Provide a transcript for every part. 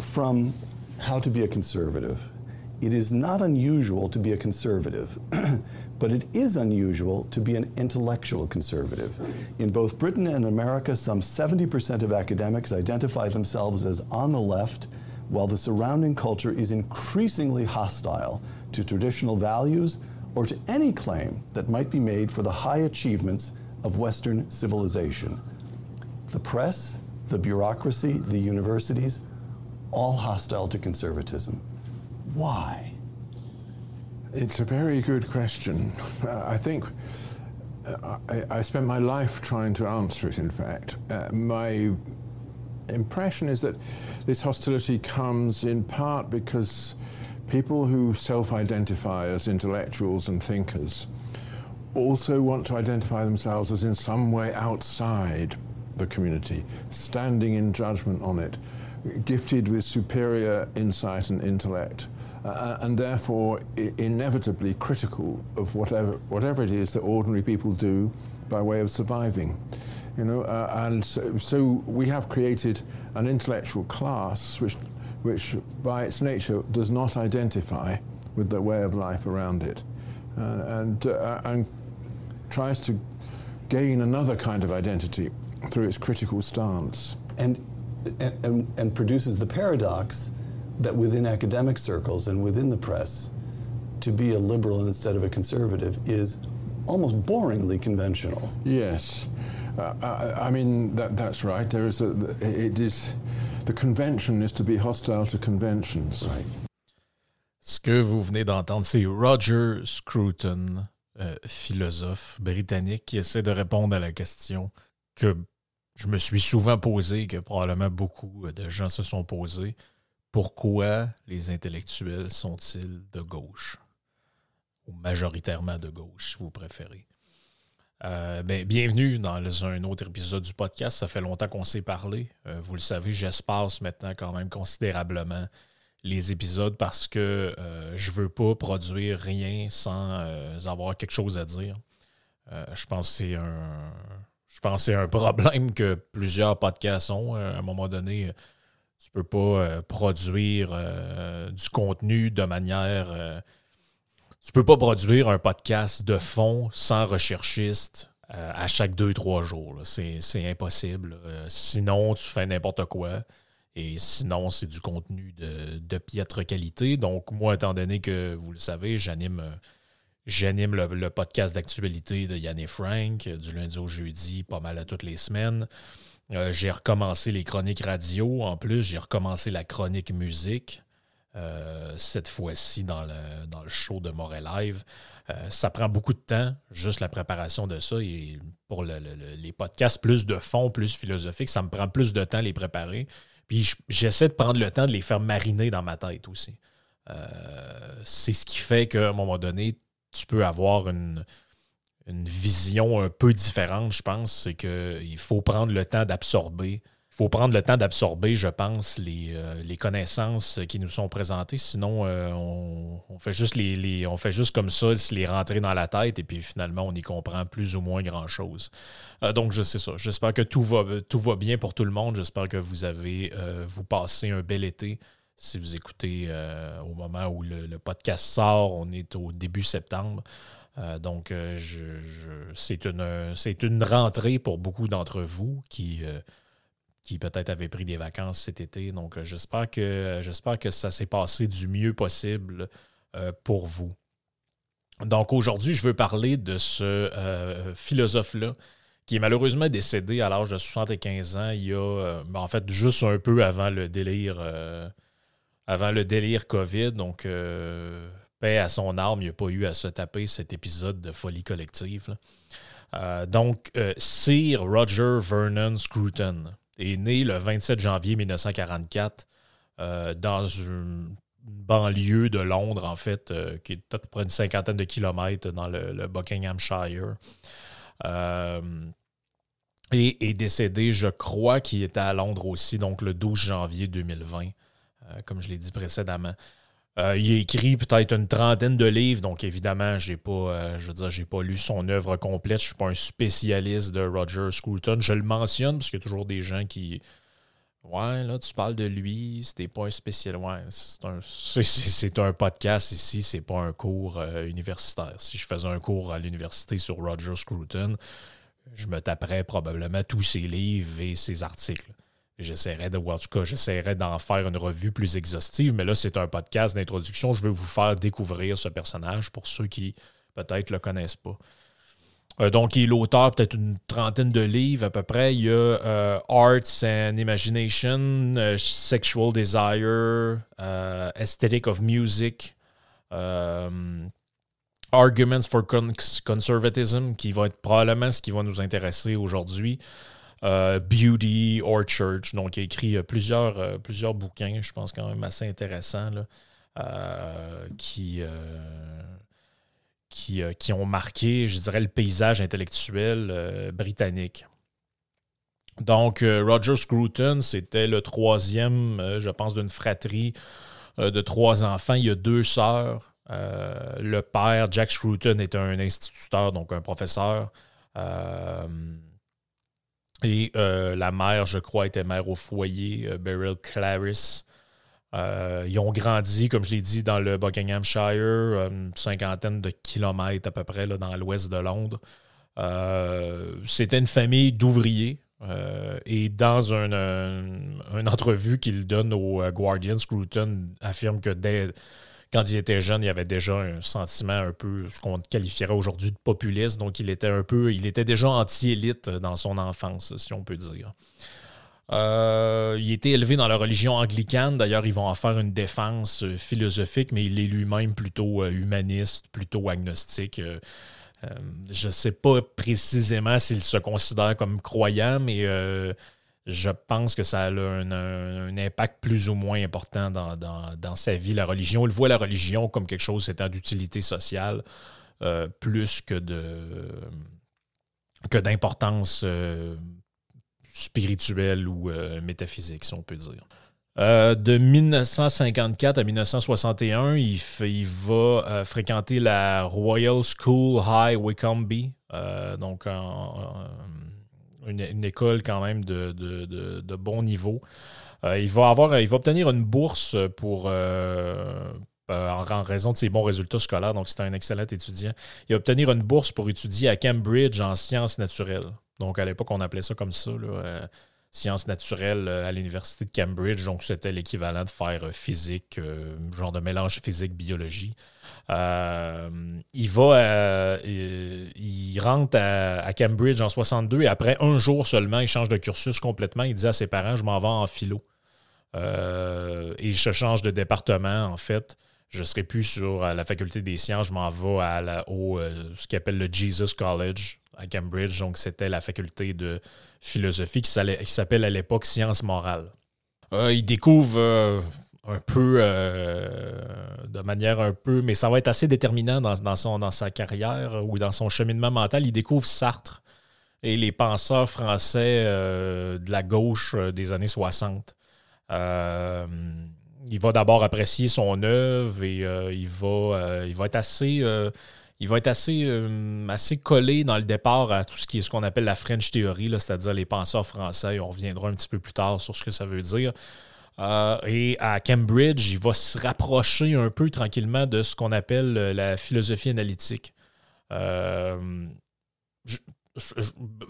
From How to Be a Conservative. It is not unusual to be a conservative, but it is unusual to be an intellectual conservative. In both Britain and America, some 70% of academics identify themselves as on the left, while the surrounding culture is increasingly hostile to traditional values or to any claim that might be made for the high achievements of Western civilization. The press, the bureaucracy, the universities, all hostile to conservatism. Why? It's a very good question. Uh, I think uh, I, I spent my life trying to answer it, in fact. Uh, my impression is that this hostility comes in part because people who self identify as intellectuals and thinkers also want to identify themselves as in some way outside the community, standing in judgment on it, gifted with superior insight and intellect, uh, and therefore inevitably critical of whatever, whatever it is that ordinary people do by way of surviving. You know, uh, and so, so we have created an intellectual class which, which by its nature does not identify with the way of life around it, uh, and, uh, and tries to gain another kind of identity through its critical stance. And, and, and produces the paradox that within academic circles and within the press, to be a liberal instead of a conservative is almost boringly conventional. Yes, uh, I, I mean that, that's right. There is a. It is the convention is to be hostile to conventions. Right. Ce que vous venez d'entendre, c'est Roger Scruton, euh, philosophe britannique, qui essaie de répondre à la question que je me suis souvent posée, que probablement beaucoup de gens se sont posés. Pourquoi les intellectuels sont-ils de gauche? Ou majoritairement de gauche, si vous préférez. Euh, ben, bienvenue dans un autre épisode du podcast. Ça fait longtemps qu'on s'est parlé. Euh, vous le savez, j'espace maintenant quand même considérablement les épisodes parce que euh, je veux pas produire rien sans euh, avoir quelque chose à dire. Euh, je pense que c'est un. Je pense que c'est un problème que plusieurs podcasts ont. À un moment donné, tu peux pas euh, produire euh, du contenu de manière. euh, tu peux pas produire un podcast de fond sans recherchiste euh, à chaque deux, trois jours. C'est impossible. Euh, sinon, tu fais n'importe quoi. Et sinon, c'est du contenu de, de piètre qualité. Donc, moi, étant donné que vous le savez, j'anime euh, j'anime le, podcast d'actualité de Yann et Frank euh, du lundi au jeudi, pas mal à toutes les semaines. Euh, j'ai recommencé les chroniques radio. En plus, j'ai recommencé la chronique musique. euh, cette fois-ci dans le, dans le show de Montréal Live. Ça prend beaucoup de temps, juste la préparation de ça. Et pour le- le- le- les podcasts plus de fond, plus philosophiques, ça me prend plus de temps à les préparer. Puis je- j'essaie de prendre le temps de les faire mariner dans ma tête aussi. C'est ce qui fait qu'à un moment donné, tu peux avoir une, une vision un peu différente, je pense. C'est qu'il faut prendre le temps d'absorber. Il faut prendre le temps d'absorber, je pense, les, euh, les connaissances qui nous sont présentées. Sinon, euh, on, fait juste les, on fait juste comme ça, les rentrer dans la tête, et puis finalement, on y comprend plus ou moins grand-chose. Euh, donc, je sais ça. J'espère que tout va, tout va bien pour tout le monde. J'espère que vous avez vous passez un bel été. Si vous écoutez euh, au moment où le, podcast sort, on est au début septembre. donc, c'est une, une rentrée pour beaucoup d'entre vous qui, qui peut-être avaient pris des vacances cet été. Donc, j'espère que, j'espère que ça s'est passé du mieux possible pour vous. Donc, aujourd'hui, je veux parler de ce philosophe-là qui est malheureusement décédé à l'âge de 75 ans, il y a, euh, ben, en fait, juste un peu avant le délire, euh, avant le délire COVID. Donc, euh, paix à son arme, il n'y a pas eu à se taper cet épisode de folie collective. donc, Sir Roger Vernon Scruton est né le 27 janvier 1944 dans une banlieue de Londres, en fait, qui est à peu près une cinquantaine de kilomètres dans le Buckinghamshire. Euh, et est décédé, je crois, qu'il était à Londres aussi, donc le 12 janvier 2020, euh, comme je l'ai dit précédemment. Euh, il a écrit peut-être une trentaine de livres, donc évidemment, j'ai pas, je veux dire, j'ai pas lu son œuvre complète. Je suis pas un spécialiste de Roger Scruton. Je le mentionne parce qu'il y a toujours des gens qui, ouais, là, tu parles de lui, c'était pas un spécial, ouais, c'est un, c'est, un podcast ici, c'est pas un cours universitaire. Si je faisais un cours à l'université sur Roger Scruton, je me taperais probablement tous ses livres et ses articles. J'essaierais de, cas, j'essaierais d'en faire une revue plus exhaustive, mais là, c'est un podcast d'introduction. Je veux vous faire découvrir ce personnage pour ceux qui peut-être le connaissent pas. Euh, donc, il est l'auteur peut-être une trentaine de livres à peu près. Il y a euh, Arts and Imagination, euh, Sexual Desire, Aesthetic of Music, Arguments for Conservatism, qui va être probablement ce qui va nous intéresser aujourd'hui. Euh, Beauty or Church, donc il a écrit euh, plusieurs, euh, plusieurs bouquins, je pense quand même assez intéressants, qui, qui, qui, ont marqué, je dirais, le paysage intellectuel britannique. Donc, Roger Scruton, c'était le troisième, je pense, d'une fratrie de trois enfants. Il y a deux sœurs. Le père, Jack Scruton, est un instituteur, donc un professeur. Euh, la mère, je crois, était mère au foyer, Beryl Clarice. ils ont grandi, comme je l'ai dit, dans le Buckinghamshire, une cinquantaine de kilomètres à peu près dans l'ouest de Londres. C'était une famille d'ouvriers. et dans une entrevue qu'il donne au Guardian, Scruton affirme que dès, quand il était jeune, il avait déjà un sentiment un peu, ce qu'on qualifierait aujourd'hui de populiste. Donc, il était un peu, il était déjà anti-élite dans son enfance, si on peut dire. Euh, il était élevé dans la religion anglicane. D'ailleurs, ils vont en faire une défense euh, philosophique, mais il est lui-même plutôt euh, humaniste, plutôt agnostique. je ne sais pas précisément s'il se considère comme croyant, mais je pense que ça a un, impact plus ou moins important dans, sa vie, la religion. Il voit la religion comme quelque chose étant d'utilité sociale euh, plus que de d'importance euh, spirituelle ou euh, métaphysique, si on peut dire. de 1954 à 1961, il, il va fréquenter la Royal School High Wycombe, donc en une, école quand même de, bon niveau. Euh, il, va avoir, il obtenir une bourse pour, euh, euh, en, raison de ses bons résultats scolaires, donc c'est un excellent étudiant. Il va obtenir une bourse pour étudier à Cambridge en sciences naturelles. Donc à l'époque, on appelait ça comme ça, sciences naturelles à l'université de Cambridge. Donc c'était l'équivalent de faire physique, genre de mélange physique-biologie. Euh, il va, euh, il, rentre à, Cambridge en 62 et après un jour seulement, il change de cursus complètement. Il dit à ses parents, je m'en vais en philo. Euh, et je change de département, en fait. Je ne serai plus sur la faculté des sciences, je m'en vais à au, ce qu'on appelle le Jesus College à Cambridge. Donc, c'était la faculté de philosophie qui s'appelle à l'époque sciences morales. il découvre un peu, euh, de manière un peu, mais ça va être assez déterminant dans, son, dans sa carrière ou dans son cheminement mental. Il découvre Sartre et les penseurs français euh, de la gauche euh, des années 60. il va d'abord apprécier son œuvre et il, va, il va être assez il va être assez, assez collé dans le départ à tout ce qui est ce qu'on appelle la French Theory, c'est-à-dire les penseurs français. On reviendra un petit peu plus tard sur ce que ça veut dire. Euh, et à Cambridge, il va se rapprocher un peu tranquillement de ce qu'on appelle euh, la philosophie analytique. Euh,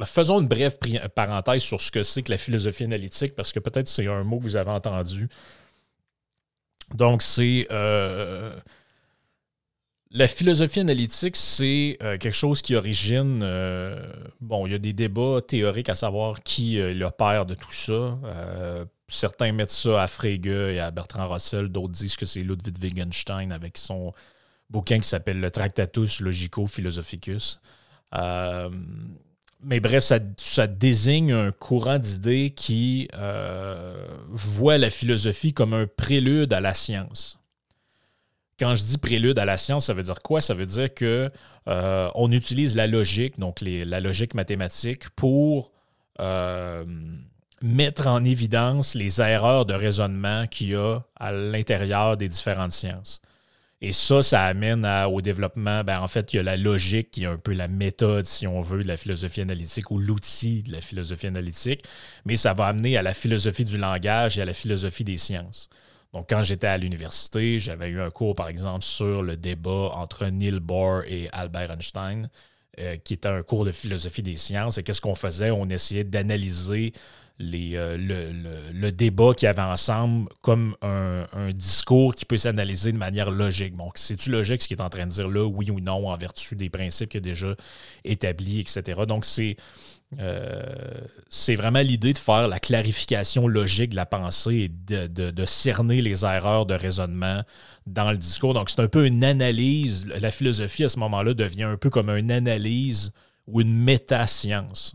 faisons une brève parenthèse sur ce que c'est que la philosophie analytique, parce que peut-être c'est un mot que vous avez entendu. Donc, c'est. Euh, la philosophie analytique, c'est euh, quelque chose qui origine. bon, il y a des débats théoriques à savoir qui est le père de tout ça. certains mettent ça à Frege et à Bertrand Russell, d'autres disent que c'est Ludwig Wittgenstein avec son bouquin qui s'appelle Le Tractatus Logico Philosophicus. Euh, mais bref, ça, désigne un courant d'idées qui euh, voit la philosophie comme un prélude à la science. Quand je dis prélude à la science, ça veut dire quoi? Ça veut dire que euh, on utilise la logique, donc la logique mathématique, pour mettre en évidence les erreurs de raisonnement qu'il y a à l'intérieur des différentes sciences. Et ça, ça amène au développement. Ben, en fait, il y a la logique qui est un peu la méthode, si on veut, de la philosophie analytique ou l'outil de la philosophie analytique, mais ça va amener à la philosophie du langage et à la philosophie des sciences. Donc, quand j'étais à l'université, j'avais eu un cours, par exemple, sur le débat entre Neil Bohr et Albert Einstein, euh, qui était un cours de philosophie des sciences. Et qu'est-ce qu'on faisait? On essayait d'analyser euh, le, débat qu'il y avait ensemble comme un, discours qui peut s'analyser de manière logique. Donc, c'est-tu logique ce qu'il est en train de dire là, oui ou non, en vertu des principes qu'il a déjà établis, etc. Donc, c'est, euh, c'est vraiment l'idée de faire la clarification logique de la pensée et de, de, cerner les erreurs de raisonnement dans le discours. Donc, c'est un peu une analyse. La philosophie, à ce moment-là, devient un peu comme une analyse ou une métascience.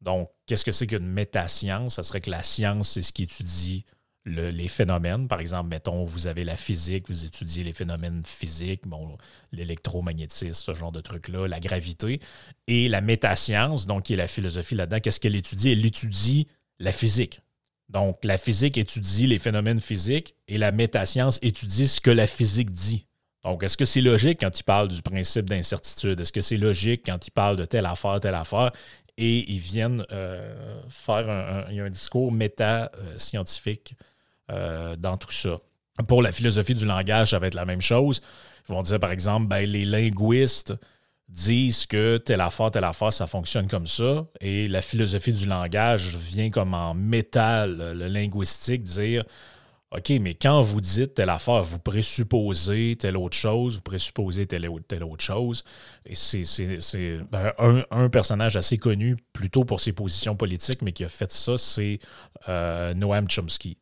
Donc, qu'est-ce que c'est qu'une métascience? Ça serait que la science, c'est ce qui étudie les phénomènes. Par exemple, mettons, vous avez la physique, vous étudiez les phénomènes physiques, bon, l'électromagnétisme, ce genre de trucs-là, la gravité. Et la métascience, donc, qui est la philosophie là-dedans, qu'est-ce qu'elle étudie? Elle étudie la physique. Donc, la physique étudie les phénomènes physiques et la métascience étudie ce que la physique dit. Donc, est-ce que c'est logique quand il parle du principe d'incertitude? Est-ce que c'est logique quand il parle de telle affaire, telle affaire? et ils viennent euh, faire un, discours méta-scientifique euh, dans tout ça. Pour la philosophie du langage, ça va être la même chose. Ils vont dire, par exemple, ben, les linguistes disent que telle affaire, telle affaire, ça fonctionne comme ça. Et la philosophie du langage vient comme en métal, le linguistique, dire OK, mais quand vous dites telle affaire, vous présupposez telle autre chose, vous présupposez telle, telle autre chose. Et c'est ben, un, personnage assez connu, plutôt pour ses positions politiques, mais qui a fait ça, c'est euh, Noam Chomsky.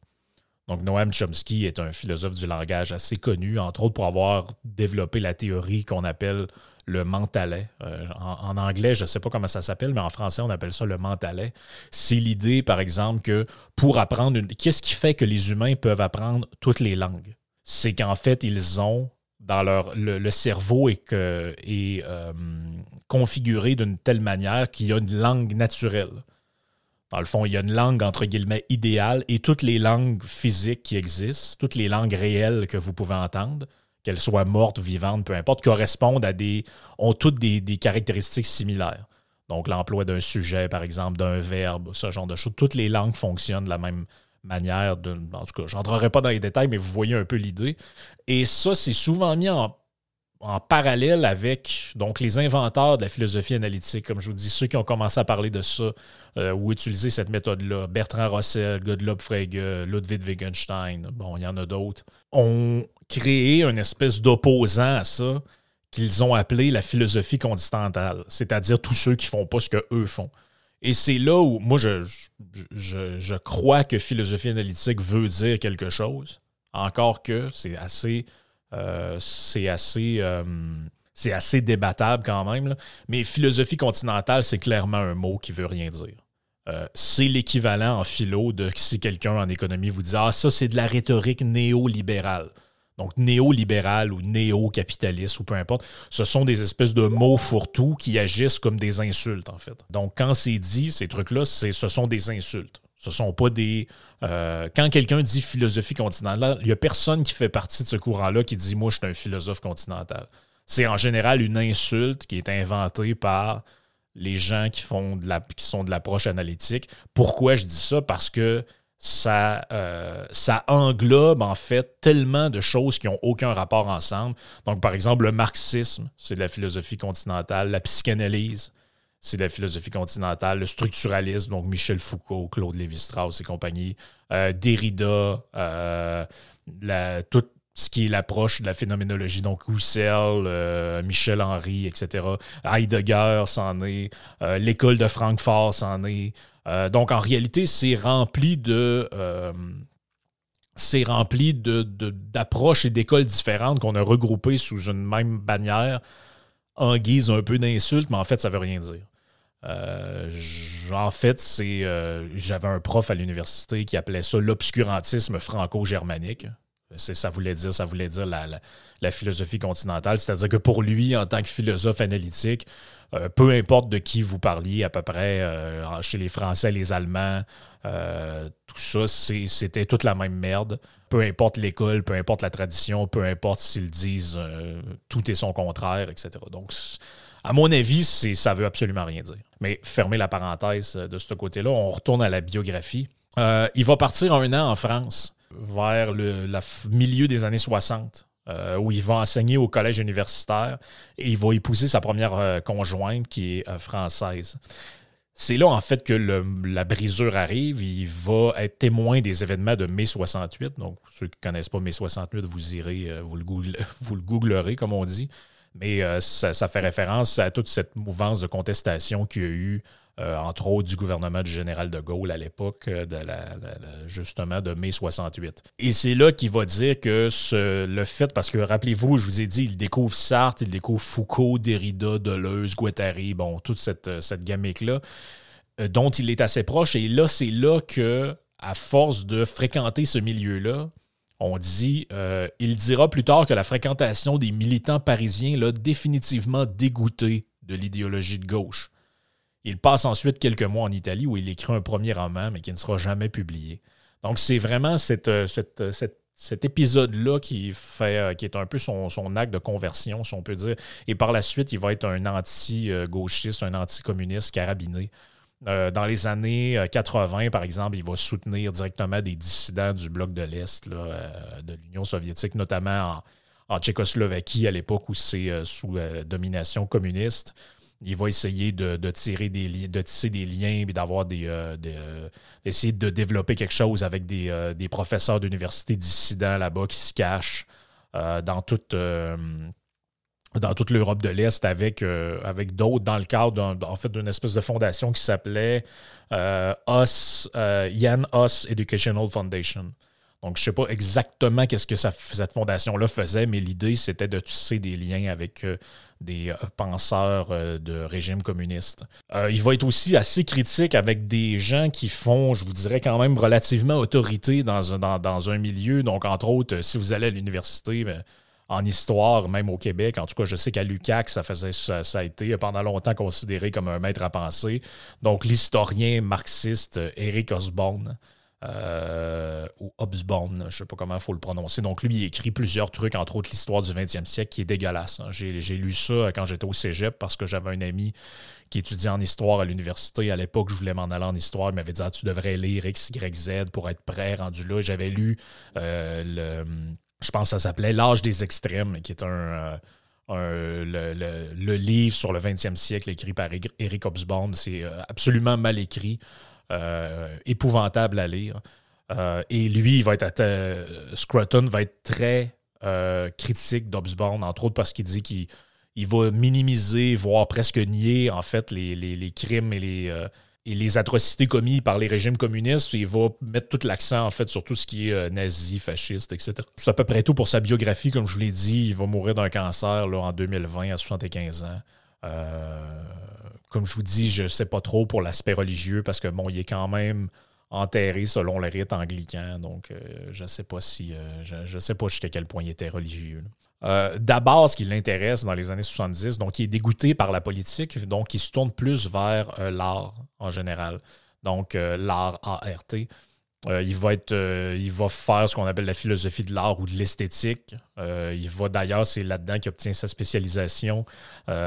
Donc, Noam Chomsky est un philosophe du langage assez connu, entre autres pour avoir développé la théorie qu'on appelle le mentalais. Euh, en, anglais, je ne sais pas comment ça s'appelle, mais en français, on appelle ça le mentalais. C'est l'idée, par exemple, que pour apprendre une... Qu'est-ce qui fait que les humains peuvent apprendre toutes les langues? C'est qu'en fait, ils ont dans leur le, cerveau est euh, configuré d'une telle manière qu'il y a une langue naturelle. Dans le fond, il y a une langue entre guillemets idéale et toutes les langues physiques qui existent, toutes les langues réelles que vous pouvez entendre, qu'elles soient mortes vivantes, peu importe, correspondent à des. ont toutes des, caractéristiques similaires. Donc, l'emploi d'un sujet, par exemple, d'un verbe, ce genre de choses. Toutes les langues fonctionnent de la même manière. en tout cas, je n'entrerai pas dans les détails, mais vous voyez un peu l'idée. Et ça, c'est souvent mis en, parallèle avec donc, les inventeurs de la philosophie analytique, comme je vous dis, ceux qui ont commencé à parler de ça euh, ou utiliser cette méthode-là. Bertrand Russell, Gottlob Frege, Ludwig Wittgenstein, bon, il y en a d'autres, ont créé une espèce d'opposant à ça qu'ils ont appelé la philosophie continentale, c'est-à-dire tous ceux qui font pas ce que eux font. Et c'est là où moi je, je, crois que philosophie analytique veut dire quelque chose, encore que c'est assez c'est assez euh, c'est assez débattable quand même. Mais philosophie continentale, c'est clairement un mot qui veut rien dire. Euh, c'est l'équivalent en philo de si quelqu'un en économie vous dit Ah, ça, c'est de la rhétorique néolibérale. Donc, néolibéral ou néo-capitaliste ou peu importe, ce sont des espèces de mots fourre-tout qui agissent comme des insultes, en fait. Donc, quand c'est dit, ces trucs-là, ce sont des insultes. Ce sont pas des. Euh, quand quelqu'un dit philosophie continentale, il n'y a personne qui fait partie de ce courant-là qui dit Moi, je suis un philosophe continental. C'est en général une insulte qui est inventée par les gens qui, font qui sont de l'approche analytique. Pourquoi je dis ça? Parce que ça, euh, ça englobe en fait tellement de choses qui n'ont aucun rapport ensemble. Donc, par exemple, le marxisme, c'est de la philosophie continentale, la psychanalyse, c'est de la philosophie continentale, le structuralisme, donc Michel Foucault, Claude Lévi-Strauss et compagnie, euh, Derrida, euh, tout ce qui est l'approche de la phénoménologie, donc Husserl, Michel Henry, etc. Heidegger s'en est, l'école de Francfort s'en est, euh, donc, en réalité, c'est rempli de. Euh, c'est rempli d'approches et d'écoles différentes qu'on a regroupées sous une même bannière en guise un peu d'insulte, mais en fait, ça ne veut rien dire. Euh, en fait, c'est j'avais un prof à l'université qui appelait ça l'obscurantisme franco-germanique. Ça voulait dire, ça voulait dire la philosophie continentale. C'est-à-dire que pour lui, en tant que philosophe analytique, euh, peu importe de qui vous parliez, à peu près, euh, chez les Français, les Allemands, euh, tout ça, c'était toute la même merde. Peu importe l'école, peu importe la tradition, peu importe s'ils disent tout est son contraire, etc. Donc, à mon avis, ça veut absolument rien dire. Mais fermer la parenthèse de ce côté-là, on retourne à la biographie. il va partir un an en France vers le milieu des années 60. Euh, où il va enseigner au collège universitaire et il va épouser sa première euh, conjointe qui est euh, française. C'est là, en fait, que la brisure arrive. Il va être témoin des événements de mai 68. Donc, ceux qui ne connaissent pas mai 68, vous irez, vous le googlerez, comme on dit. Mais ça, ça, fait référence à toute cette mouvance de contestation qu'il y a eu euh, entre autres du gouvernement du général de Gaulle à l'époque, euh, justement de mai 68. Et c'est là qu'il va dire que le fait, parce que rappelez-vous, je vous ai dit, il découvre Sartre, il découvre Foucault, Derrida, Deleuze, Guattari, bon, toute cette, euh, cette gamique-là, dont il est assez proche. Et là, c'est là que, à force de fréquenter ce milieu-là, on dit, il dira plus tard que la fréquentation des militants parisiens l'a définitivement dégoûté de l'idéologie de gauche. Il passe ensuite quelques mois en Italie où il écrit un premier roman, mais qui ne sera jamais publié. Donc, c'est vraiment euh, euh, cet épisode-là qui, fait, euh, qui est un peu son, acte de conversion, si on peut dire. Et par la suite, il va être un anti-gauchiste, un anti-communiste carabiné. Dans les années 80, par exemple, il va soutenir directement des dissidents du bloc de l'Est, de l'Union soviétique, notamment en, Tchécoslovaquie à l'époque où c'est sous domination communiste. Il va essayer de, tirer des de tisser des liens et d'avoir des, euh, euh, d'essayer de développer quelque chose avec des, euh, professeurs d'université dissidents là-bas qui se cachent dans toute dans toute l'Europe de l'Est avec, avec d'autres dans le cadre en fait d'une espèce de fondation qui s'appelait Us Jan Us Educational Foundation. Donc, je ne sais pas exactement qu'est-ce que cette fondation-là faisait, mais l'idée, c'était de tisser des liens avec euh, des euh, penseurs euh, de régime communiste. il va être aussi assez critique avec des gens qui font, je vous dirais, quand même relativement autorité dans un, dans, un milieu. Donc, entre autres, si vous allez à l'université, ben, en histoire, même au Québec. En tout cas, je sais qu'à l'UCAC, ça, faisait, ça, a été pendant longtemps considéré comme un maître à penser. Donc, l'historien marxiste Eric Osborne euh, ou Hobsbawm, je ne sais pas comment il faut le prononcer. Donc, lui, il écrit plusieurs trucs, entre autres l'histoire du 20e siècle, qui est dégueulasse. Hein. J'ai lu ça quand j'étais au cégep parce que j'avais un ami qui étudiait en histoire à l'université. À l'époque, je voulais m'en aller en histoire. Il m'avait dit ah, Tu devrais lire X, Y, Z pour être prêt, rendu là. J'avais lu euh, le. Je pense que ça s'appelait L'âge des extrêmes, qui est un. Euh, le, livre sur le 20e siècle écrit par Eric Hobsbawm, c'est absolument mal écrit. Euh, épouvantable à lire. Euh, et lui, il va être Scruton va être très euh, critique d'Obsborn, entre autres parce qu'il dit qu'il il va minimiser, voire presque nier, en fait, les, les, crimes et les, et les atrocités commises par les régimes communistes. Il va mettre tout l'accent, en fait, sur tout ce qui est nazi, fasciste, etc. C'est à peu près tout pour sa biographie. Comme je vous l'ai dit, il va mourir d'un cancer là, en 2020 à 75 ans. Euh, comme je vous dis, je ne sais pas trop pour l'aspect religieux parce que bon, est quand même enterré selon le rite anglican. Donc, euh, je ne sais pas si euh, je, sais pas jusqu'à quel point il était religieux. Euh, D'abord, ce qui l'intéresse dans les années 70, donc il est dégoûté par la politique, donc il se tourne plus vers l'art en général. Donc, l'art ART. Euh, il, va être, euh, il va faire ce qu'on appelle la philosophie de l'art ou de l'esthétique. Euh, il va d'ailleurs, c'est là-dedans qu'il obtient sa spécialisation,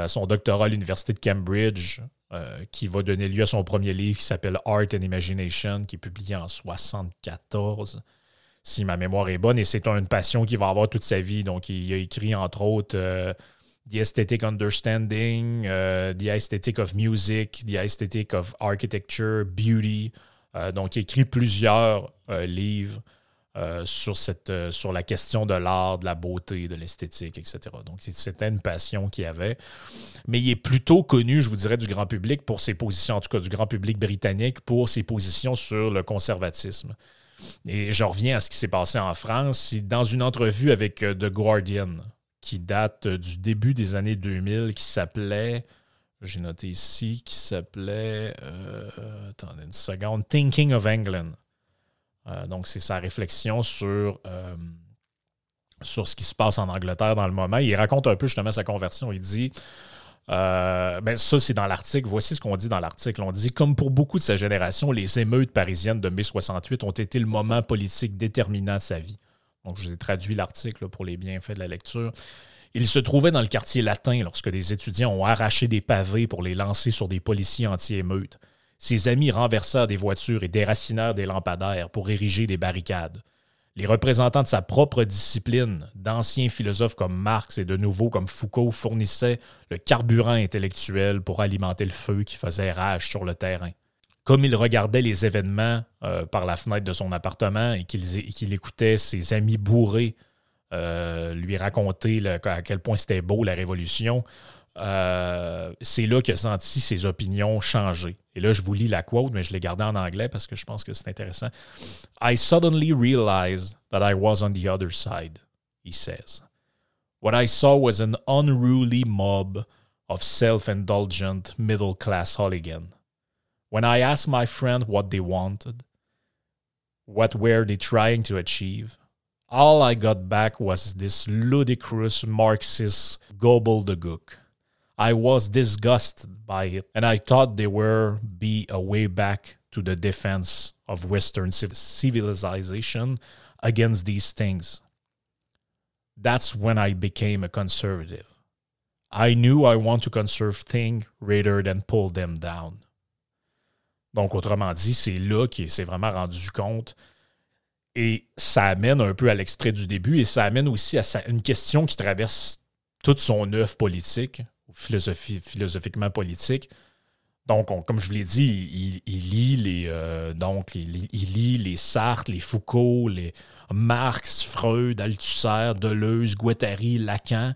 son doctorat à l'Université de Cambridge euh, qui va donner lieu à son premier livre qui s'appelle Art and Imagination, qui est publié en 74, si ma mémoire est bonne. Et c'est une passion qu'il va avoir toute sa vie. Donc, il a écrit, entre autres, euh, The Aesthetic Understanding, euh, The Aesthetic of Music, The Aesthetic of Architecture, Beauty. donc, il a écrit plusieurs livres euh, sur, euh, sur la question de l'art, de la beauté, de l'esthétique, etc. Donc, c'était une passion qu'il avait. Mais il est plutôt connu, je vous dirais, du grand public pour ses positions, en tout cas du grand public britannique, pour ses positions sur le conservatisme. Et je reviens à ce qui s'est passé en France. Dans une entrevue avec euh, The Guardian, qui date du début des années 2000, qui s'appelait, j'ai noté ici, qui s'appelait, attendez une seconde, Thinking of England. Euh, donc, c'est sa réflexion sur, euh, sur ce qui se passe en Angleterre dans le moment. Il raconte un peu justement sa conversion. Il dit euh, ben ça, c'est dans l'article. Voici ce qu'on dit dans l'article. On dit Comme pour beaucoup de sa génération, les émeutes parisiennes de mai 68 ont été le moment politique déterminant de sa vie. Donc, je vous ai traduit l'article pour les bienfaits de la lecture. Il se trouvait dans le quartier latin lorsque des étudiants ont arraché des pavés pour les lancer sur des policiers anti-émeutes. Ses amis renversèrent des voitures et déracinèrent des lampadaires pour ériger des barricades. Les représentants de sa propre discipline, d'anciens philosophes comme Marx et de nouveaux comme Foucault, fournissaient le carburant intellectuel pour alimenter le feu qui faisait rage sur le terrain. Comme il regardait les événements euh, par la fenêtre de son appartement et qu'il écoutait ses amis bourrés euh, lui raconter à quel point c'était beau la Révolution, euh, c'est là qu'il a senti ses opinions changer. Et là, je vous lis la quote, mais je l'ai gardée en anglais parce que je pense que c'est intéressant. I suddenly realized that I was on the other side, he says. What I saw was an unruly mob of self indulgent middle class hooligans. When I asked my friend what they wanted, what were they trying to achieve, all I got back was this ludicrous Marxist gobbledygook. I was disgusted by it, and I thought there were be a way back to the defense of Western civilization against these things. That's when I became a conservative. I knew I want to conserve things rather than pull them down. Donc, autrement dit, c'est là qu'il s'est vraiment rendu compte. Et ça amène un peu à l'extrait du début et ça amène aussi à une question qui traverse toute son œuvre politique, philosophie, philosophiquement politique. Donc, comme je vous l'ai dit, il, lit les euh, donc il, lit les Sartre, les Foucault, les Marx, Freud, Althusser, Deleuze, Guattari, Lacan,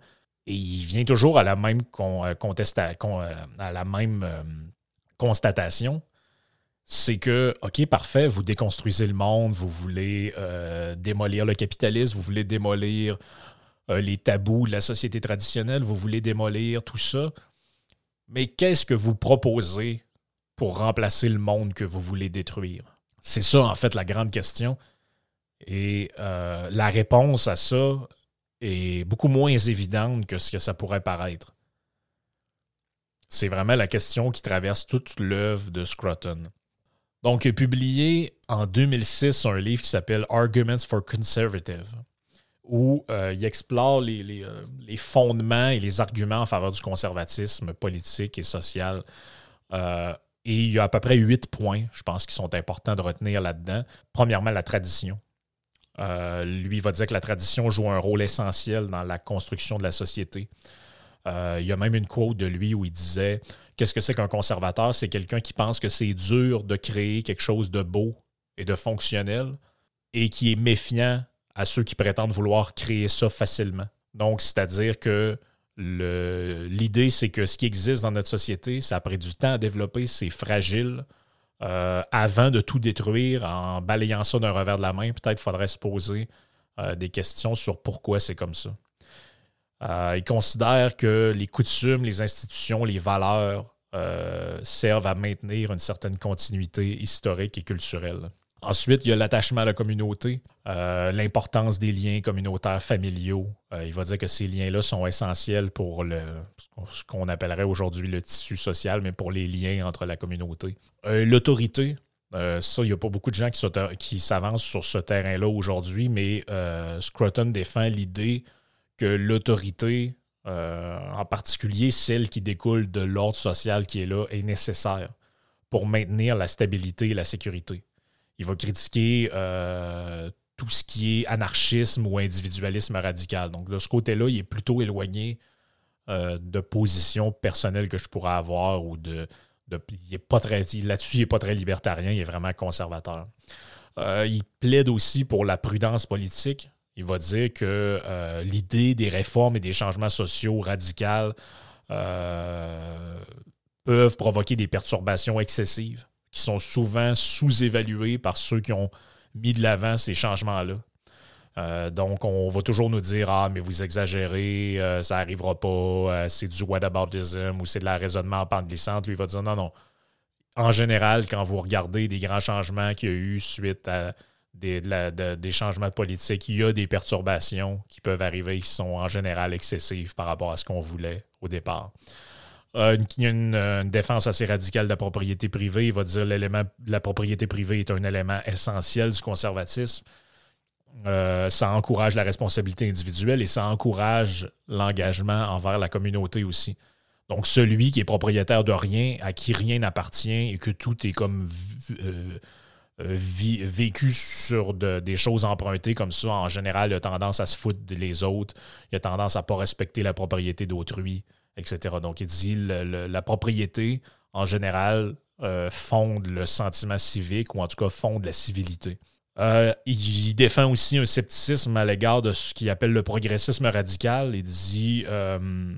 et il vient toujours à la même euh, euh, à la même constatation. C'est que, OK, parfait, vous déconstruisez le monde, vous voulez démolir le capitalisme, vous voulez démolir euh, les tabous de la société traditionnelle, vous voulez démolir tout ça. Mais qu'est-ce que vous proposez pour remplacer le monde que vous voulez détruire? C'est ça, en fait, la grande question. Et euh, la réponse à ça est beaucoup moins évidente que ce que ça pourrait paraître. C'est vraiment la question qui traverse toute l'œuvre de Scruton. Donc, a publié en 2006 un livre qui s'appelle Arguments for Conservative où euh, il explore euh, les, fondements et les arguments en faveur du conservatisme politique et social. Euh, et il y a à peu près huit points, je pense, qui sont importants de retenir là-dedans. Premièrement, la tradition. lui va dire que la tradition joue un rôle essentiel dans la construction de la société. il y a même une quote de lui où il disait Qu'est-ce que c'est qu'un conservateur? C'est quelqu'un qui pense que c'est dur de créer quelque chose de beau et de fonctionnel et qui est méfiant à ceux qui prétendent vouloir créer ça facilement. Donc, c'est-à-dire que l'idée, c'est que ce qui existe dans notre société, ça a pris du temps à développer, c'est fragile. Euh, avant de tout détruire en balayant ça d'un revers de la main, peut-être faudrait se poser euh, des questions sur pourquoi c'est comme ça. Euh, il considère que les coutumes, les institutions, les valeurs servent à maintenir une certaine continuité historique et culturelle. Ensuite, il y a l'attachement à la communauté, euh, l'importance des liens communautaires familiaux. Euh, il va dire que ces liens-là sont essentiels pour ce qu'on appellerait aujourd'hui le tissu social, mais pour les liens entre la communauté. Euh, l'autorité, ça, il n'y a pas beaucoup de gens qui s'avancent sur ce terrain-là aujourd'hui, mais Scruton défend l'idée que l'autorité en particulier celle qui découle de l'ordre social qui est là, est nécessaire pour maintenir la stabilité et la sécurité. Il va critiquer tout ce qui est anarchisme ou individualisme radical. Donc, de ce côté-là, il est plutôt éloigné de positions personnelles que je pourrais avoir ou de, là-dessus, il n'est pas très libertarien, il est vraiment conservateur. Euh, il plaide aussi pour la prudence politique. Il va dire que euh, l'idée des réformes et des changements sociaux radicaux euh, peuvent provoquer des perturbations excessives sont souvent sous-évaluées par ceux qui ont mis de l'avant ces changements-là. Euh, donc, on va toujours nous dire Ah, mais vous exagérez, euh, ça n'arrivera pas, euh, c'est du whataboutism ou c'est de la raisonnement glissante. Lui, il va dire Non, non. En général, quand vous regardez des grands changements qu'il y a eu suite à des, des changements politiques, il y a des perturbations qui peuvent arriver qui sont en général excessives par rapport à ce qu'on voulait au départ. Il y a une, une, défense assez radicale de la propriété privée. Il va dire l'élément la propriété privée est un élément essentiel du conservatisme. Euh, ça encourage la responsabilité individuelle et ça encourage l'engagement envers la communauté aussi. Donc, celui qui est propriétaire de rien, à qui rien n'appartient et que tout est comme euh, euh, vécu sur des choses empruntées comme ça, en général, il a tendance à se foutre des autres, il a tendance à ne pas respecter la propriété d'autrui, etc. Donc, il dit la propriété, en général, fonde le sentiment civique ou en tout cas fonde la civilité. Euh, il défend aussi un scepticisme à l'égard de ce qu'il appelle le progressisme radical. Il dit euh,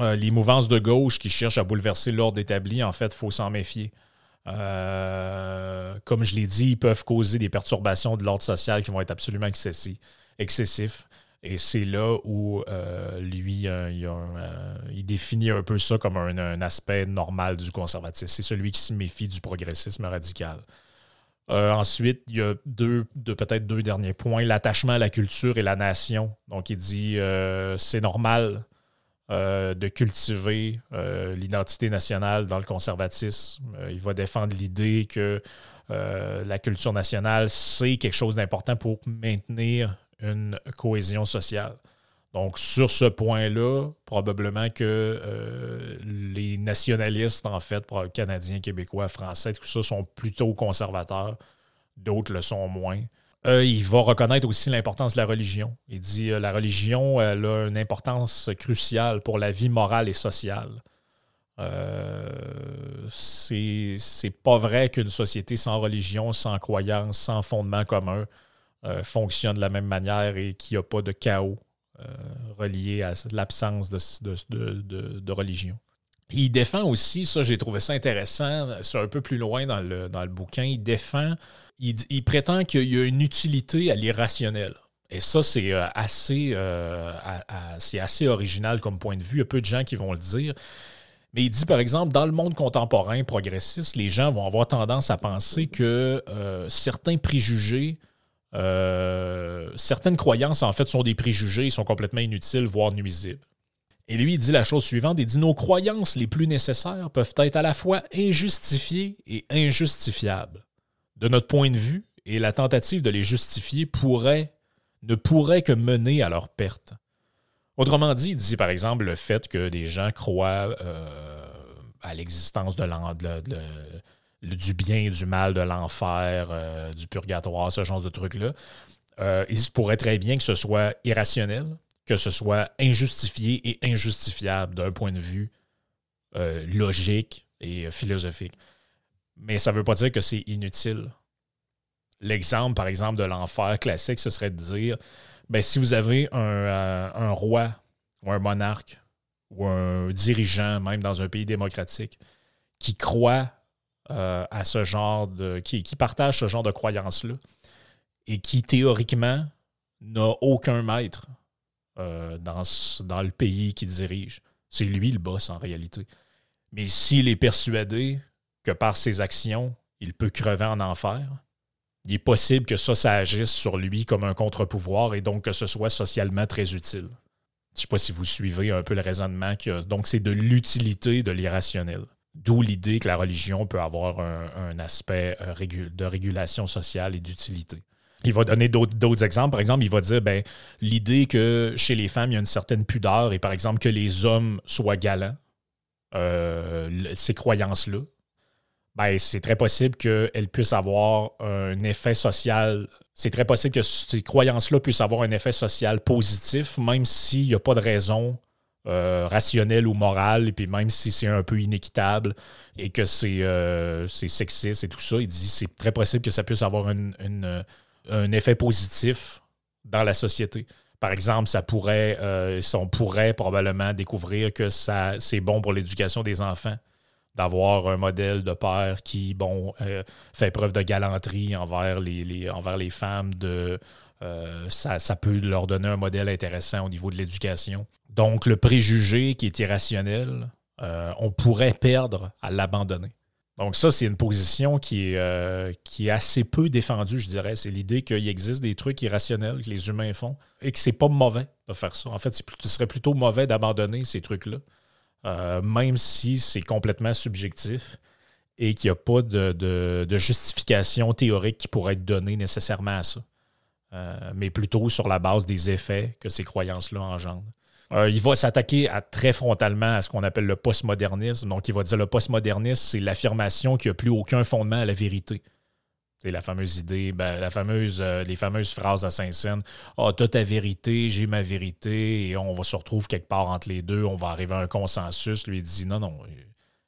euh, les mouvances de gauche qui cherchent à bouleverser l'ordre établi, en fait, il faut s'en méfier. comme je l'ai dit, ils peuvent causer des perturbations de l'ordre social qui vont être absolument excessifs. Et c'est là où lui, il, définit un peu ça comme un aspect normal du conservatisme. C'est celui qui se méfie du progressisme radical. Euh, ensuite, il y a deux, peut-être deux derniers points. L'attachement à la culture et la nation. Donc, il dit euh, c'est normal euh, de cultiver l'identité nationale dans le conservatisme. il va défendre l'idée que la culture nationale, c'est quelque chose d'important pour maintenir une cohésion sociale. Donc, sur ce point-là, probablement que euh, les nationalistes, en fait, canadiens, québécois, français, tout ça, sont plutôt conservateurs. D'autres le sont moins. Euh, il va reconnaître aussi l'importance de la religion. Il dit euh, la religion elle a une importance cruciale pour la vie morale et sociale. c'est pas vrai qu'une société sans religion, sans croyance, sans fondement commun fonctionne de la même manière et qu'il n'y a pas de chaos euh, relié à l'absence de, religion. Il défend aussi, ça j'ai trouvé ça intéressant, c'est un peu plus loin dans le, dans le bouquin, il défend, il, prétend qu'il y a une utilité à l'irrationnel. Et ça, c'est euh, assez, euh, assez original comme point de vue. Il y a peu de gens qui vont le dire. Mais il dit, par exemple, dans le monde contemporain progressiste, les gens vont avoir tendance à penser que certains préjugés euh, certaines croyances, en fait, sont des préjugés, sont complètement inutiles, voire nuisibles. Et lui, il dit la chose suivante, il dit nos croyances les plus nécessaires peuvent être à la fois injustifiées et injustifiables. De notre point de vue, et la tentative de les justifier pourrait, ne pourrait que mener à leur perte. Autrement dit, il dit par exemple le fait que des gens croient euh, à l'existence de, de, du bien et du mal, de l'enfer, euh, du purgatoire, ce genre de trucs-là. Euh, il pourrait très bien que ce soit irrationnel, que ce soit injustifié et injustifiable d'un point de vue euh, logique et philosophique. Mais ça ne veut pas dire que c'est inutile. L'exemple, par exemple, de l'enfer classique, ce serait de dire ben, si vous avez un roi ou un monarque ou un dirigeant, même dans un pays démocratique, qui croit euh, à ce genre de. Qui, partage ce genre de croyances-là et qui théoriquement n'a aucun maître euh, dans, dans le pays qu'il dirige. C'est lui le boss en réalité. Mais s'il est persuadé que par ses actions, il peut crever en enfer, il est possible que ça, ça agisse sur lui comme un contre-pouvoir et donc que ce soit socialement très utile. Je ne sais pas si vous suivez un peu le raisonnement. Donc, c'est de l'utilité de l'irrationnel. D'où l'idée que la religion peut avoir un, aspect euh, de régulation sociale et d'utilité. Il va donner d'autres exemples. Par exemple, il va dire ben, l'idée que chez les femmes, il y a une certaine pudeur et par exemple que les hommes soient galants, euh, ces croyances-là, ben, c'est très possible qu'elles puissent avoir un effet social. C'est très possible que ces croyances-là puissent avoir un effet social positif, même s'il n'y a pas de raison euh, rationnelle ou morale, et puis même si c'est un peu inéquitable et que c'est euh, sexiste et tout ça, il dit c'est très possible que ça puisse avoir un effet positif dans la société. Par exemple, ça pourrait, euh, on pourrait probablement découvrir que c'est bon pour l'éducation des enfants d'avoir un modèle de père qui, bon, euh, fait preuve de galanterie envers les, envers les femmes. De, euh, ça, ça, peut leur donner un modèle intéressant au niveau de l'éducation. Donc, le préjugé qui est irrationnel, on pourrait perdre à l'abandonner. Donc ça, c'est une position qui est, euh, qui est assez peu défendue, je dirais. C'est l'idée qu'il existe des trucs irrationnels que les humains font et que c'est pas mauvais de faire ça. En fait, ce serait plutôt mauvais d'abandonner ces trucs-là, euh, même si c'est complètement subjectif et qu'il n'y a pas de, justification théorique qui pourrait être donnée nécessairement à ça, euh, mais plutôt sur la base des effets que ces croyances-là engendrent. Euh, il va s'attaquer très frontalement à ce qu'on appelle le postmodernisme. Donc, il va dire le postmodernisme, c'est l'affirmation qu'il n'y a plus aucun fondement à la vérité. C'est la fameuse idée, ben, la fameuse, euh, les fameuses phrases à Saint-Saëns. Ah, t'as ta vérité, j'ai ma vérité, et on va se retrouver quelque part entre les deux, on va arriver à un consensus. Lui, dit non, non,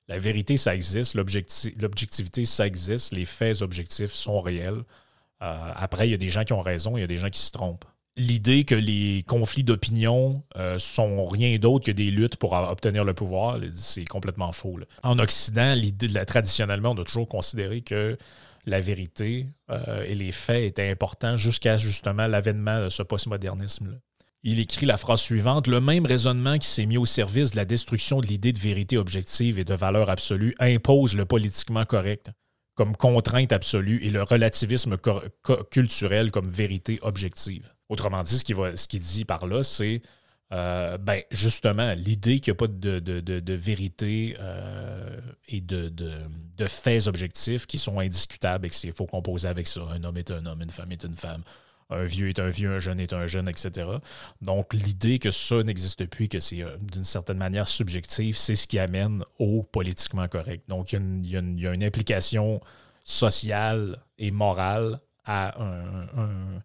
la vérité, ça existe, l'objectivité, ça existe, les faits objectifs sont réels. Euh, après, il y a des gens qui ont raison, il y a des gens qui se trompent l'idée que les conflits d'opinion euh, sont rien d'autre que des luttes pour obtenir le pouvoir, c'est complètement faux. En Occident, traditionnellement, on a toujours considéré que la vérité euh, et les faits étaient importants jusqu'à justement l'avènement de ce postmodernisme. Il écrit la phrase suivante Le même raisonnement qui s'est mis au service de la destruction de l'idée de vérité objective et de valeur absolue impose le politiquement correct comme contrainte absolue et le relativisme culturel comme vérité objective. Autrement dit, ce qu'il dit par là, c'est euh, ben, justement l'idée qu'il n'y a pas de, vérité euh, et de, faits objectifs qui sont indiscutables et qu'il faut composer avec ça. Un homme est un homme, une femme est une femme, un vieux est un vieux, un jeune est un jeune, etc. Donc l'idée que ça n'existe plus, que c'est euh, d'une certaine manière subjectif, c'est ce qui amène au politiquement correct. Donc il y, a une implication sociale et morale à un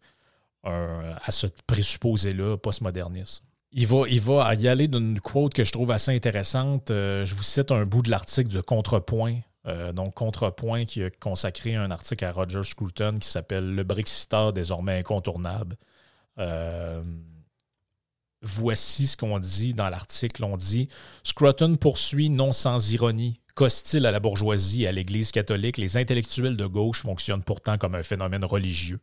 à ce présupposé-là postmoderniste. Il va, il va y aller d'une quote que je trouve assez intéressante. Euh, je vous cite un bout de l'article de Contrepoint. Euh, donc, Contrepoint qui a consacré un article à Roger Scruton qui s'appelle Le Brexiteur désormais incontournable. Euh, voici ce qu'on dit dans l'article. On dit Scruton poursuit non sans ironie qu'hostile à la bourgeoisie et à l'Église catholique, les intellectuels de gauche fonctionnent pourtant comme un phénomène religieux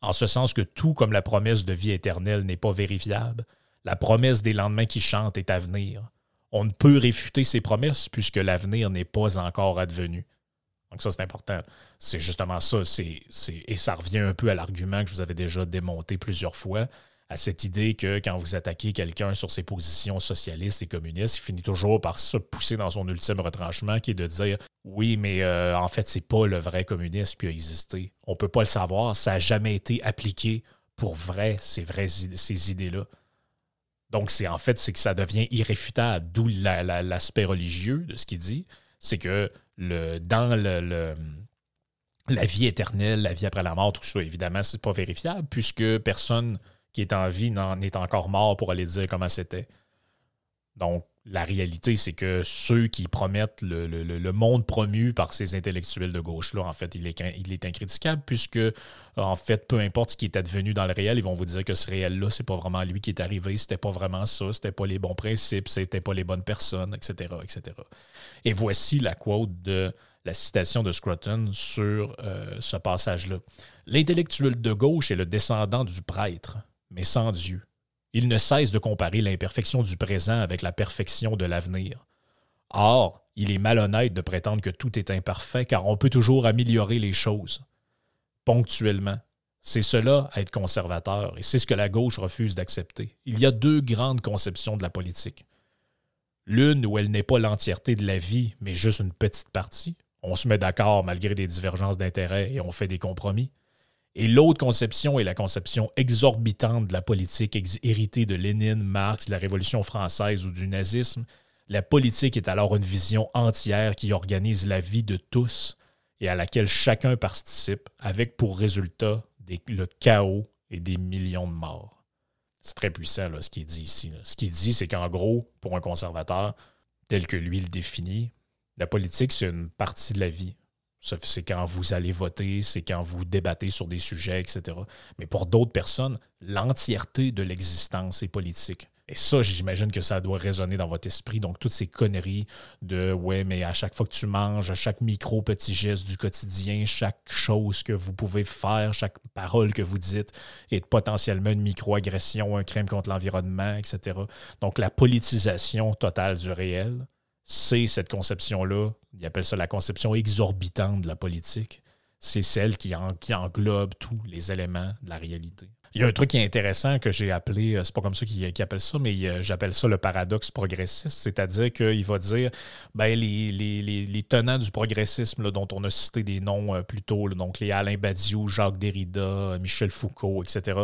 en ce sens que tout comme la promesse de vie éternelle n'est pas vérifiable, la promesse des lendemains qui chantent est à venir. On ne peut réfuter ces promesses puisque l'avenir n'est pas encore advenu. Donc ça, c'est important. C'est justement ça. et ça revient un peu à l'argument que je vous avais déjà démonté plusieurs fois à cette idée que quand vous attaquez quelqu'un sur ses positions socialistes et communistes, il finit toujours par se pousser dans son ultime retranchement, qui est de dire oui, mais euh, en fait, c'est pas le vrai communisme qui a existé. On peut pas le savoir, ça n'a jamais été appliqué pour vrai, ces vraies ces idées-là. Donc, c'est en fait, c'est que ça devient irréfutable, d'où l'aspect religieux de ce qu'il dit. C'est que le, dans le, la vie éternelle, la vie après la mort, tout ça, évidemment, c'est pas vérifiable, puisque personne qui est en vie n'en est encore mort pour aller dire comment c'était. Donc, la réalité, c'est que ceux qui promettent le, monde promu par ces intellectuels de gauche-là, en fait, il est, il incritiquable puisque, en fait, peu importe ce qui est advenu dans le réel, ils vont vous dire que ce réel-là, c'est pas vraiment lui qui est arrivé, c'était pas vraiment ça, c'était pas les bons principes, c'était pas les bonnes personnes, etc., etc. Et voici la quote de la citation de Scruton sur euh, ce passage-là. L'intellectuel de gauche est le descendant du prêtre mais sans Dieu. Il ne cesse de comparer l'imperfection du présent avec la perfection de l'avenir. Or, il est malhonnête de prétendre que tout est imparfait car on peut toujours améliorer les choses. Ponctuellement. C'est cela, être conservateur, et c'est ce que la gauche refuse d'accepter. Il y a deux grandes conceptions de la politique. L'une où elle n'est pas l'entièreté de la vie, mais juste une petite partie. On se met d'accord malgré des divergences d'intérêts et on fait des compromis Et l'autre conception est la conception exorbitante de la politique héritée de Lénine, Marx, de la Révolution française ou du nazisme. La politique est alors une vision entière qui organise la vie de tous et à laquelle chacun participe, avec pour résultat le chaos et des millions de morts. C'est très puissant ce qui est dit ici. Ce qui dit, c'est qu'en gros, pour un conservateur, tel que lui le définit, la politique, c'est une partie de la vie. C'est quand vous allez voter, c'est quand vous débattez sur des sujets, etc. Mais pour d'autres personnes, l'entièreté de l'existence est politique. Et ça, j'imagine que ça doit résonner dans votre esprit. Donc, toutes ces conneries de ouais, mais à chaque fois que tu manges, à chaque micro petit geste du quotidien, chaque chose que vous pouvez faire, chaque parole que vous dites est potentiellement une microagression, un crime contre l'environnement, etc. Donc, la politisation totale du réel, c'est cette conception-là. Il appelle ça la conception exorbitante de la politique. C'est celle qui, englobe tous les éléments de la réalité. Il y a un truc qui est intéressant que j'ai appelé, euh, c'est pas comme ça qu'il appelle ça, mais euh, j'appelle ça le paradoxe progressiste, c'est-à-dire qu'il va dire ben, les, les, tenants du progressisme dont on a cité des noms euh, plus tôt, donc les Alain Badiou, Jacques Derrida, Michel Foucault, etc.,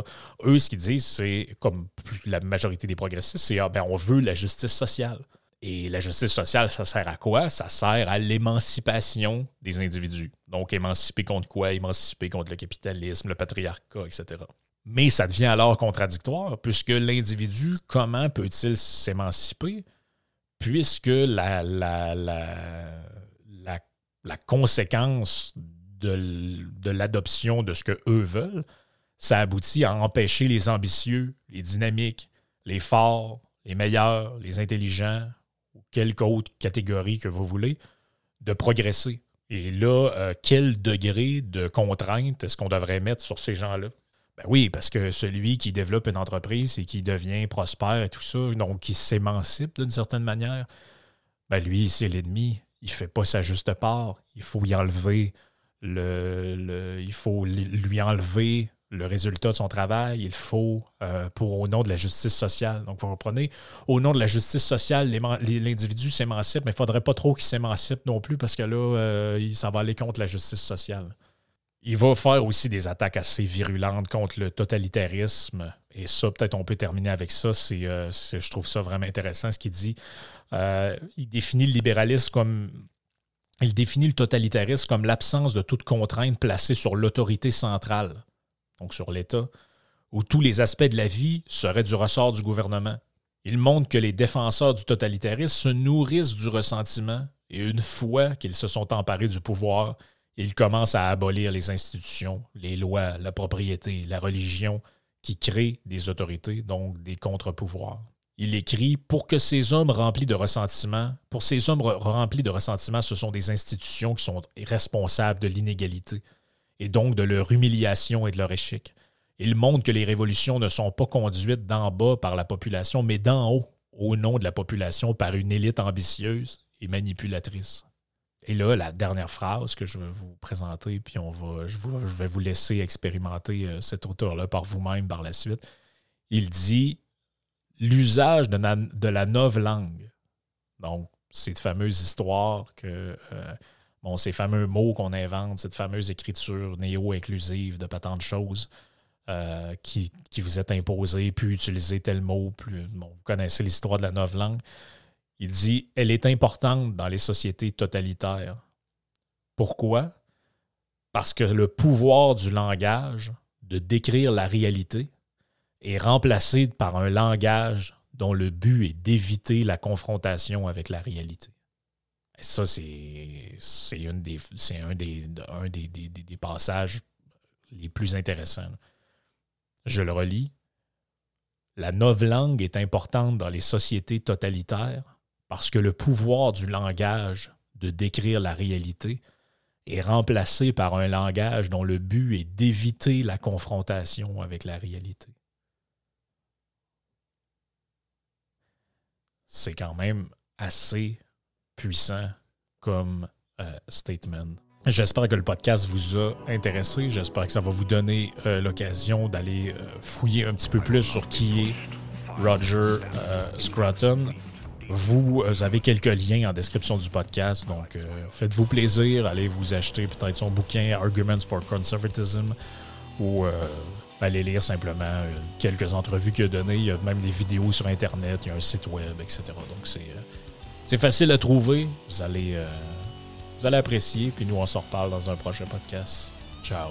eux, ce qu'ils disent, c'est, comme la majorité des progressistes, c'est ah, ben, on veut la justice sociale. Et la justice sociale, ça sert à quoi? Ça sert à l'émancipation des individus. Donc, émanciper contre quoi? Émanciper contre le capitalisme, le patriarcat, etc. Mais ça devient alors contradictoire, puisque l'individu, comment peut-il s'émanciper, puisque la, conséquence de, l'adoption de ce que eux veulent, ça aboutit à empêcher les ambitieux, les dynamiques, les forts, les meilleurs, les intelligents, quelque autre catégorie que vous voulez, de progresser. Et là, euh, quel degré de contrainte est-ce qu'on devrait mettre sur ces gens-là? Ben oui, parce que celui qui développe une entreprise et qui devient prospère et tout ça, donc qui s'émancipe d'une certaine manière, ben lui, c'est l'ennemi. Il ne fait pas sa juste part. Il faut y enlever le, il faut lui enlever le résultat de son travail. Il faut, euh, pour au nom de la justice sociale. Donc, vous comprenez, au nom de la justice sociale, l'individu s'émancipe, mais il ne faudrait pas trop qu'il s'émancipe non plus parce que là, euh, ça va aller contre la justice sociale. Il va faire aussi des attaques assez virulentes contre le totalitarisme. Et ça, peut-être on peut terminer avec ça. Euh, je trouve ça vraiment intéressant ce qu'il dit. Il définit le libéralisme comme. Il définit le totalitarisme comme l'absence de toute contrainte placée sur l'autorité centrale, donc sur l'État, où tous les aspects de la vie seraient du ressort du gouvernement. Il montre que les défenseurs du totalitarisme se nourrissent du ressentiment et une fois qu'ils se sont emparés du pouvoir, il commence à abolir les institutions, les lois, la propriété, la religion, qui créent des autorités, donc des contre-pouvoirs. Il écrit Pour que ces hommes remplis de ressentiment, pour ces hommes remplis de ressentiment, ce sont des institutions qui sont responsables de l'inégalité et donc de leur humiliation et de leur échec. Il montre que les révolutions ne sont pas conduites d'en bas par la population, mais d'en haut, au nom de la population, par une élite ambitieuse et manipulatrice. Et là, la dernière phrase que je vais vous présenter, puis on va, je, vais vous laisser expérimenter euh, cet auteur-là par vous-même par la suite. Il dit l'usage de, la langue. Donc, cette fameuse histoire que, euh, bon, ces fameux mots qu'on invente, cette fameuse écriture néo-inclusive de pas tant de choses euh, qui, qui, vous est imposée, puis utiliser tel mot, plus, bon, vous connaissez l'histoire de la langue. Il dit Elle est importante dans les sociétés totalitaires. Pourquoi? Parce que le pouvoir du langage de décrire la réalité est remplacé par un langage dont le but est d'éviter la confrontation avec la réalité. Ça, c'est un, des, un, des, passages les plus intéressants. Je le relis. La langue est importante dans les sociétés totalitaires parce que le pouvoir du langage de décrire la réalité est remplacé par un langage dont le but est d'éviter la confrontation avec la réalité. C'est quand même assez puissant comme euh, statement. J'espère que le podcast vous a intéressé. J'espère que ça va vous donner euh, l'occasion d'aller euh, fouiller un petit peu plus sur qui est Roger Scruton. Vous avez quelques liens en description du podcast, donc faites-vous plaisir, allez vous acheter peut-être son bouquin Arguments for Conservatism ou aller lire simplement quelques entrevues qu'il a données. Il y a même des vidéos sur Internet, il y a un site web, etc. Donc c'est c'est facile à trouver. Vous allez, euh, vous apprécier. Puis nous, on s'en reparle dans un prochain podcast. Ciao.